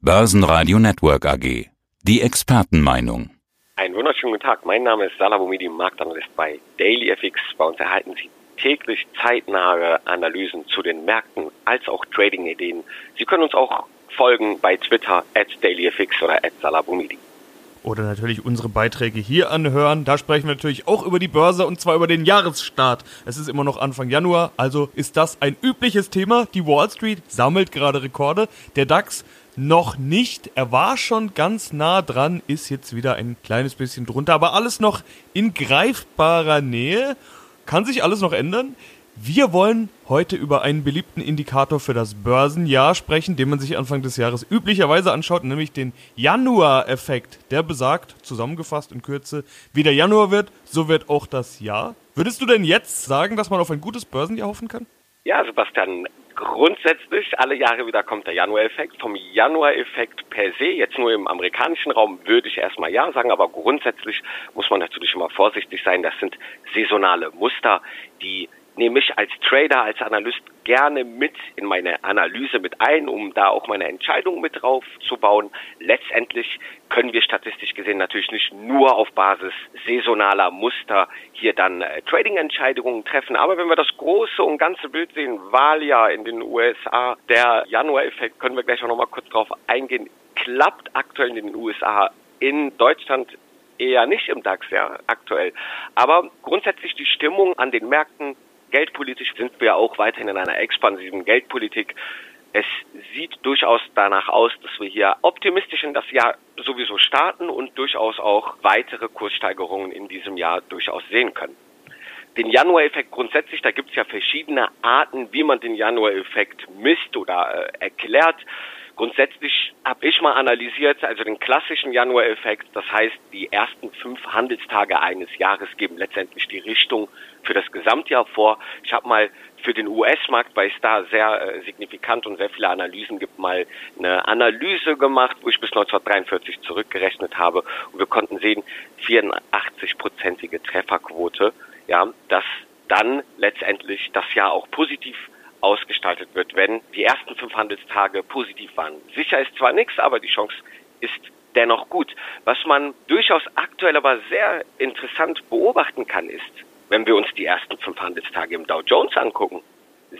Börsenradio Network AG. Die Expertenmeinung. Einen wunderschönen guten Tag. Mein Name ist Salah Boumidi, Marktanalyst bei DailyFX. Bei uns erhalten Sie täglich zeitnahe Analysen zu den Märkten als auch Trading-Ideen. Sie können uns auch folgen bei Twitter at DailyFX oder at Salah Boumidi oder natürlich unsere Beiträge hier anhören. Da sprechen wir natürlich auch über die Börse und zwar über den Jahresstart. Es ist immer noch Anfang Januar, also ist das ein übliches Thema. Die Wall Street sammelt gerade Rekorde. Der DAX noch nicht. Er war schon ganz nah dran, ist jetzt wieder ein kleines bisschen drunter, aber alles noch in greifbarer Nähe. Kann sich alles noch ändern. Wir wollen heute über einen beliebten Indikator für das Börsenjahr sprechen, den man sich Anfang des Jahres üblicherweise anschaut, nämlich den Januar-Effekt. Der besagt, zusammengefasst in Kürze, wie der Januar wird, so wird auch das Jahr. Würdest du denn jetzt sagen, dass man auf ein gutes Börsenjahr hoffen kann? Ja, Sebastian, grundsätzlich alle Jahre wieder kommt der Januar-Effekt. Vom Januar-Effekt per se, jetzt nur im amerikanischen Raum, würde ich erstmal ja sagen, aber grundsätzlich muss man natürlich immer vorsichtig sein. Das sind saisonale Muster, die nehme ich als Trader, als Analyst gerne mit in meine Analyse mit ein, um da auch meine Entscheidung mit drauf zu bauen. Letztendlich können wir statistisch gesehen natürlich nicht nur auf Basis saisonaler Muster hier dann äh, Trading-Entscheidungen treffen. Aber wenn wir das große und ganze Bild sehen, Wahljahr in den USA, der Januar-Effekt, können wir gleich auch nochmal kurz drauf eingehen, klappt aktuell in den USA in Deutschland eher nicht im DAX, ja, aktuell. Aber grundsätzlich die Stimmung an den Märkten Geldpolitisch sind wir auch weiterhin in einer expansiven Geldpolitik. Es sieht durchaus danach aus, dass wir hier optimistisch in das Jahr sowieso starten und durchaus auch weitere Kurssteigerungen in diesem Jahr durchaus sehen können. Den Januar-Effekt grundsätzlich, da gibt es ja verschiedene Arten, wie man den Januar-Effekt misst oder äh, erklärt. Grundsätzlich habe ich mal analysiert, also den klassischen Januar-Effekt, das heißt, die ersten fünf Handelstage eines Jahres geben letztendlich die Richtung für das Gesamtjahr vor. Ich habe mal für den US-Markt, weil es da sehr äh, signifikant und sehr viele Analysen gibt, mal eine Analyse gemacht, wo ich bis 1943 zurückgerechnet habe und wir konnten sehen, 84-prozentige Trefferquote, ja, dass dann letztendlich das Jahr auch positiv ausgestaltet wird, wenn die ersten fünf Handelstage positiv waren. Sicher ist zwar nichts, aber die Chance ist dennoch gut. Was man durchaus aktuell aber sehr interessant beobachten kann, ist, wenn wir uns die ersten fünf Handelstage im Dow Jones angucken,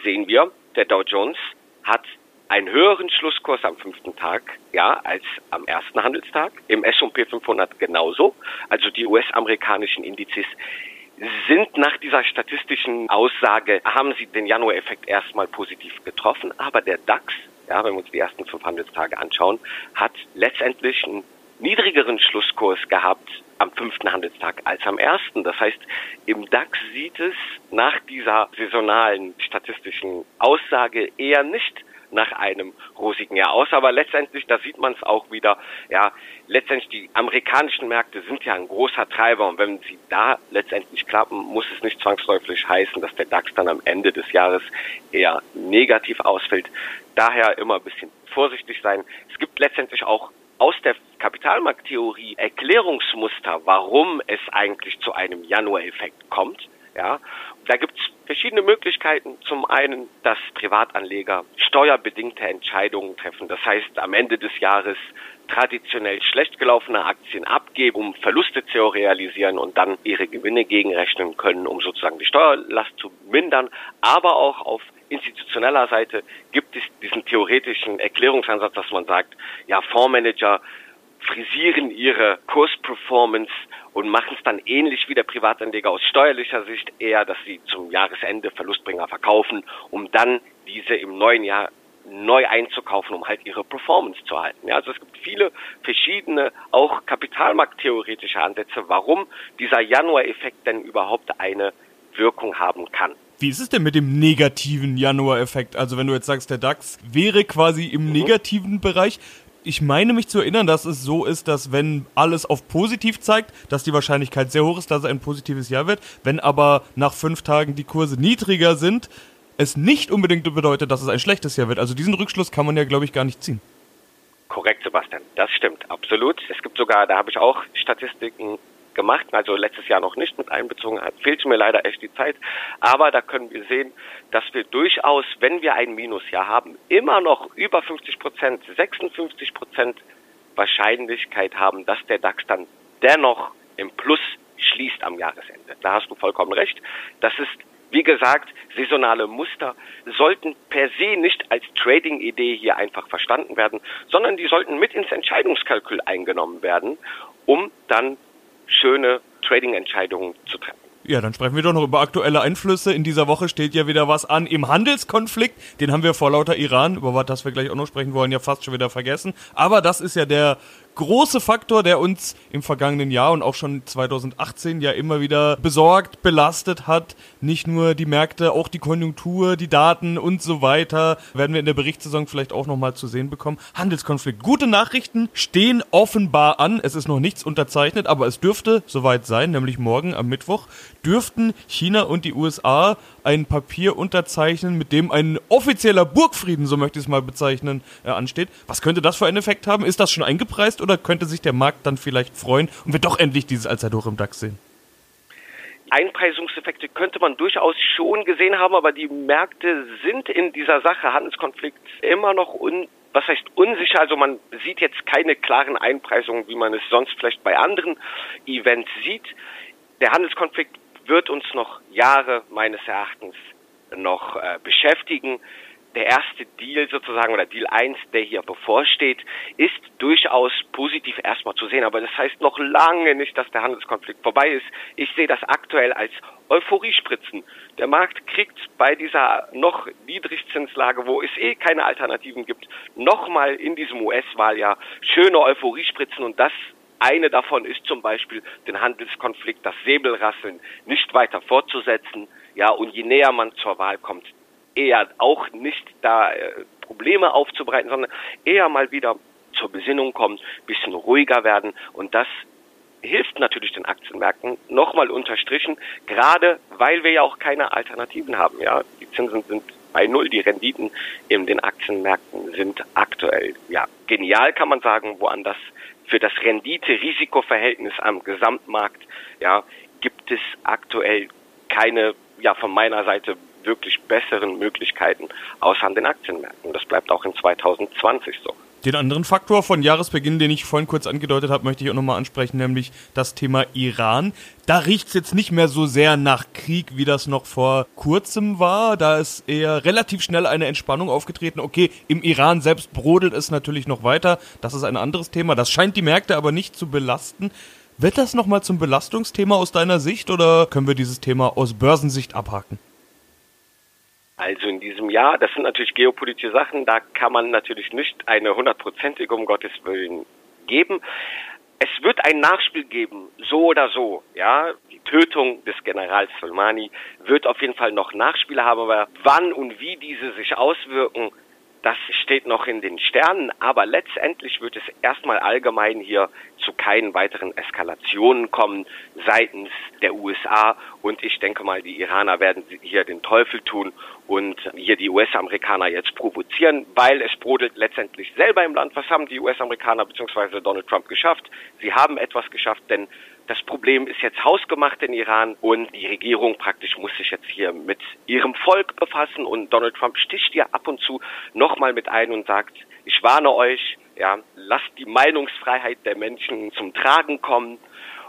sehen wir, der Dow Jones hat einen höheren Schlusskurs am fünften Tag, ja, als am ersten Handelstag. Im S&P 500 genauso. Also die US-amerikanischen Indizes sind nach dieser statistischen Aussage, haben sie den Januar-Effekt erstmal positiv getroffen, aber der DAX, ja, wenn wir uns die ersten fünf Handelstage anschauen, hat letztendlich einen niedrigeren Schlusskurs gehabt am fünften Handelstag als am ersten. Das heißt, im DAX sieht es nach dieser saisonalen statistischen Aussage eher nicht nach einem rosigen Jahr aus. Aber letztendlich, da sieht man es auch wieder, ja, letztendlich die amerikanischen Märkte sind ja ein großer Treiber und wenn sie da letztendlich klappen, muss es nicht zwangsläufig heißen, dass der DAX dann am Ende des Jahres eher negativ ausfällt. Daher immer ein bisschen vorsichtig sein. Es gibt letztendlich auch aus der Kapitalmarkttheorie Erklärungsmuster, warum es eigentlich zu einem Januar-Effekt kommt. Ja, da gibt's verschiedene Möglichkeiten. Zum einen, dass Privatanleger steuerbedingte Entscheidungen treffen. Das heißt, am Ende des Jahres traditionell schlecht gelaufene Aktien abgeben, um Verluste zu realisieren und dann ihre Gewinne gegenrechnen können, um sozusagen die Steuerlast zu mindern. Aber auch auf institutioneller Seite gibt es diesen theoretischen Erklärungsansatz, dass man sagt, ja, Fondsmanager frisieren ihre Kursperformance und machen es dann ähnlich wie der Privatanleger aus steuerlicher Sicht eher, dass sie zum Jahresende Verlustbringer verkaufen, um dann diese im neuen Jahr neu einzukaufen, um halt ihre Performance zu halten. Ja, also es gibt viele verschiedene, auch kapitalmarkttheoretische Ansätze, warum dieser Januar-Effekt denn überhaupt eine Wirkung haben kann. Wie ist es denn mit dem negativen Januar-Effekt? Also wenn du jetzt sagst, der DAX wäre quasi im mhm. negativen Bereich, ich meine mich zu erinnern, dass es so ist, dass wenn alles auf positiv zeigt, dass die Wahrscheinlichkeit sehr hoch ist, dass es ein positives Jahr wird. Wenn aber nach fünf Tagen die Kurse niedriger sind, es nicht unbedingt bedeutet, dass es ein schlechtes Jahr wird. Also diesen Rückschluss kann man ja, glaube ich, gar nicht ziehen. Korrekt, Sebastian. Das stimmt, absolut. Es gibt sogar, da habe ich auch Statistiken gemacht, also letztes Jahr noch nicht mit einbezogen hat, fehlte mir leider echt die Zeit. Aber da können wir sehen, dass wir durchaus, wenn wir ein Minusjahr haben, immer noch über 50 Prozent, 56 Prozent Wahrscheinlichkeit haben, dass der DAX dann dennoch im Plus schließt am Jahresende. Da hast du vollkommen recht. Das ist wie gesagt, saisonale Muster sollten per se nicht als Trading-Idee hier einfach verstanden werden, sondern die sollten mit ins Entscheidungskalkül eingenommen werden, um dann schöne Trading-Entscheidungen zu treffen. Ja, dann sprechen wir doch noch über aktuelle Einflüsse. In dieser Woche steht ja wieder was an im Handelskonflikt. Den haben wir vor lauter Iran, über was wir gleich auch noch sprechen wollen, ja fast schon wieder vergessen. Aber das ist ja der große Faktor, der uns im vergangenen Jahr und auch schon 2018 ja immer wieder besorgt, belastet hat. Nicht nur die Märkte, auch die Konjunktur, die Daten und so weiter. Werden wir in der Berichtssaison vielleicht auch nochmal zu sehen bekommen. Handelskonflikt. Gute Nachrichten stehen offenbar an. Es ist noch nichts unterzeichnet, aber es dürfte soweit sein, nämlich morgen am Mittwoch, dürften China und die USA ein Papier unterzeichnen, mit dem ein offizieller Burgfrieden, so möchte ich es mal bezeichnen, äh, ansteht. Was könnte das für einen Effekt haben? Ist das schon eingepreist oder könnte sich der Markt dann vielleicht freuen und wir doch endlich dieses Allzeithoch im DAX sehen? Einpreisungseffekte könnte man durchaus schon gesehen haben, aber die Märkte sind in dieser Sache Handelskonflikt immer noch un was heißt unsicher? Also man sieht jetzt keine klaren Einpreisungen, wie man es sonst vielleicht bei anderen Events sieht. Der Handelskonflikt wird uns noch Jahre meines Erachtens noch äh, beschäftigen. Der erste Deal sozusagen oder Deal 1, der hier bevorsteht, ist durchaus positiv erstmal zu sehen. Aber das heißt noch lange nicht, dass der Handelskonflikt vorbei ist. Ich sehe das aktuell als Euphoriespritzen. Der Markt kriegt bei dieser noch Niedrigzinslage, wo es eh keine Alternativen gibt, nochmal in diesem US-Wahljahr schöne Euphoriespritzen und das eine davon ist zum Beispiel, den Handelskonflikt, das Säbelrasseln nicht weiter fortzusetzen. Ja, und je näher man zur Wahl kommt, eher auch nicht da äh, Probleme aufzubereiten, sondern eher mal wieder zur Besinnung kommen, bisschen ruhiger werden und das hilft natürlich den Aktienmärkten nochmal unterstrichen, gerade weil wir ja auch keine Alternativen haben. Ja, die Zinsen sind bei Null, die Renditen in den Aktienmärkten sind aktuell ja genial, kann man sagen, woanders für das Rendite-Risiko-Verhältnis am Gesamtmarkt, ja, gibt es aktuell keine, ja, von meiner Seite wirklich besseren Möglichkeiten außer an den Aktienmärkten. Das bleibt auch in 2020 so. Den anderen Faktor von Jahresbeginn, den ich vorhin kurz angedeutet habe, möchte ich auch nochmal ansprechen, nämlich das Thema Iran. Da riecht es jetzt nicht mehr so sehr nach Krieg, wie das noch vor kurzem war. Da ist eher relativ schnell eine Entspannung aufgetreten. Okay, im Iran selbst brodelt es natürlich noch weiter. Das ist ein anderes Thema. Das scheint die Märkte aber nicht zu belasten. Wird das nochmal zum Belastungsthema aus deiner Sicht oder können wir dieses Thema aus Börsensicht abhaken? Also in diesem Jahr, das sind natürlich geopolitische Sachen, da kann man natürlich nicht eine hundertprozentige, um Gottes Willen, geben. Es wird ein Nachspiel geben, so oder so, ja. Die Tötung des Generals Soleimani wird auf jeden Fall noch Nachspiele haben, aber wann und wie diese sich auswirken, das steht noch in den Sternen, aber letztendlich wird es erstmal allgemein hier zu keinen weiteren Eskalationen kommen seitens der USA und ich denke mal, die Iraner werden hier den Teufel tun und hier die US-Amerikaner jetzt provozieren, weil es brodelt letztendlich selber im Land. Was haben die US-Amerikaner bzw. Donald Trump geschafft? Sie haben etwas geschafft, denn das Problem ist jetzt hausgemacht in Iran und die Regierung praktisch muss sich jetzt hier mit ihrem Volk befassen und Donald Trump sticht ja ab und zu nochmal mit ein und sagt, ich warne euch, ja, lasst die Meinungsfreiheit der Menschen zum Tragen kommen.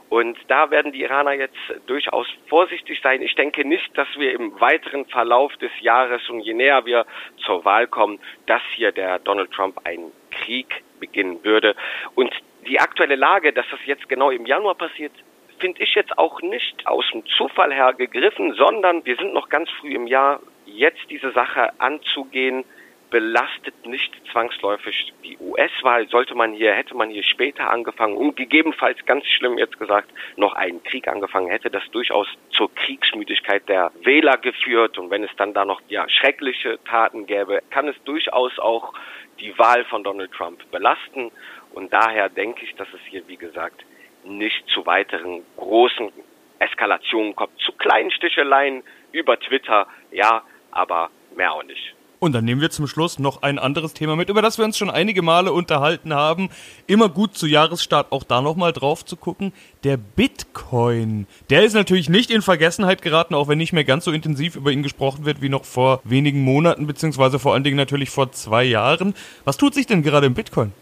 Und da werden die Iraner jetzt durchaus vorsichtig sein. Ich denke nicht, dass wir im weiteren Verlauf des Jahres und je näher wir zur Wahl kommen, dass hier der Donald Trump einen Krieg beginnen würde. Und die aktuelle Lage, dass das jetzt genau im Januar passiert, finde ich jetzt auch nicht aus dem Zufall her gegriffen, sondern wir sind noch ganz früh im Jahr. Jetzt diese Sache anzugehen, belastet nicht zwangsläufig die US-Wahl. Sollte man hier, hätte man hier später angefangen und gegebenenfalls ganz schlimm jetzt gesagt, noch einen Krieg angefangen, hätte das durchaus zur Kriegsmüdigkeit der Wähler geführt. Und wenn es dann da noch ja, schreckliche Taten gäbe, kann es durchaus auch die Wahl von Donald Trump belasten. Und daher denke ich, dass es hier, wie gesagt, nicht zu weiteren großen Eskalationen kommt. Zu kleinen Sticheleien über Twitter, ja, aber mehr auch nicht. Und dann nehmen wir zum Schluss noch ein anderes Thema mit, über das wir uns schon einige Male unterhalten haben. Immer gut zu Jahresstart auch da nochmal drauf zu gucken. Der Bitcoin. Der ist natürlich nicht in Vergessenheit geraten, auch wenn nicht mehr ganz so intensiv über ihn gesprochen wird wie noch vor wenigen Monaten, beziehungsweise vor allen Dingen natürlich vor zwei Jahren. Was tut sich denn gerade im Bitcoin?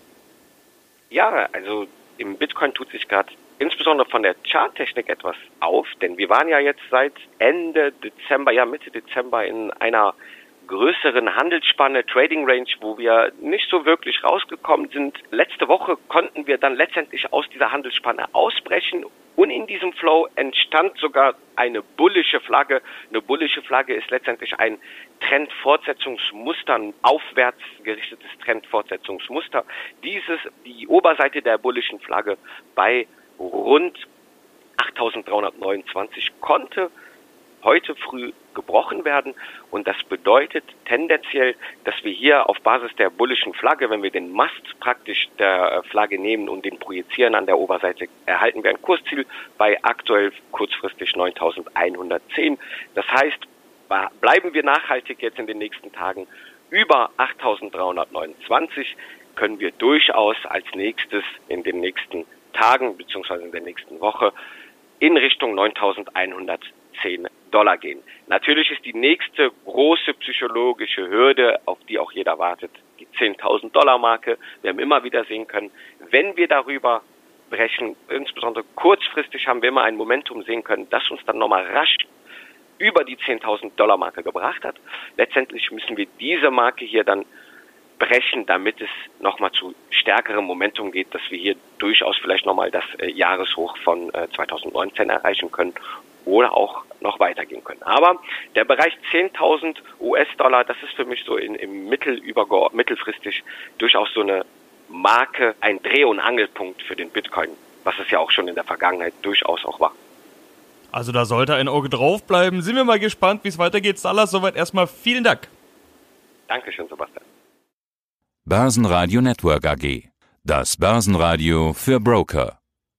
Ja, also im Bitcoin tut sich gerade insbesondere von der Charttechnik etwas auf, denn wir waren ja jetzt seit Ende Dezember, ja Mitte Dezember in einer größeren Handelsspanne, Trading Range, wo wir nicht so wirklich rausgekommen sind. Letzte Woche konnten wir dann letztendlich aus dieser Handelsspanne ausbrechen und in diesem Flow entstand sogar eine bullische Flagge. Eine bullische Flagge ist letztendlich ein Trendfortsetzungsmuster, ein aufwärts gerichtetes Trendfortsetzungsmuster. Dieses, die Oberseite der bullischen Flagge bei rund 8329 konnte heute früh gebrochen werden. Und das bedeutet tendenziell, dass wir hier auf Basis der bullischen Flagge, wenn wir den Mast praktisch der Flagge nehmen und den projizieren an der Oberseite, erhalten wir ein Kursziel bei aktuell kurzfristig 9110. Das heißt, bleiben wir nachhaltig jetzt in den nächsten Tagen über 8329, können wir durchaus als nächstes in den nächsten Tagen beziehungsweise in der nächsten Woche in Richtung 9110 Dollar gehen. Natürlich ist die nächste große psychologische Hürde, auf die auch jeder wartet, die 10.000 Dollar Marke. Wir haben immer wieder sehen können, wenn wir darüber brechen, insbesondere kurzfristig haben wir immer ein Momentum sehen können, das uns dann nochmal rasch über die 10.000 Dollar Marke gebracht hat. Letztendlich müssen wir diese Marke hier dann brechen, damit es nochmal zu stärkerem Momentum geht, dass wir hier durchaus vielleicht nochmal das äh, Jahreshoch von äh, 2019 erreichen können oder auch noch weitergehen können. Aber der Bereich 10.000 US-Dollar, das ist für mich so in, im Mittel mittelfristig durchaus so eine Marke, ein Dreh- und Angelpunkt für den Bitcoin, was es ja auch schon in der Vergangenheit durchaus auch war. Also da sollte ein Auge drauf bleiben. Sind wir mal gespannt, wie es weitergeht. Salas, soweit erstmal vielen Dank. Dankeschön, Sebastian. Börsenradio Network AG. Das Börsenradio für Broker.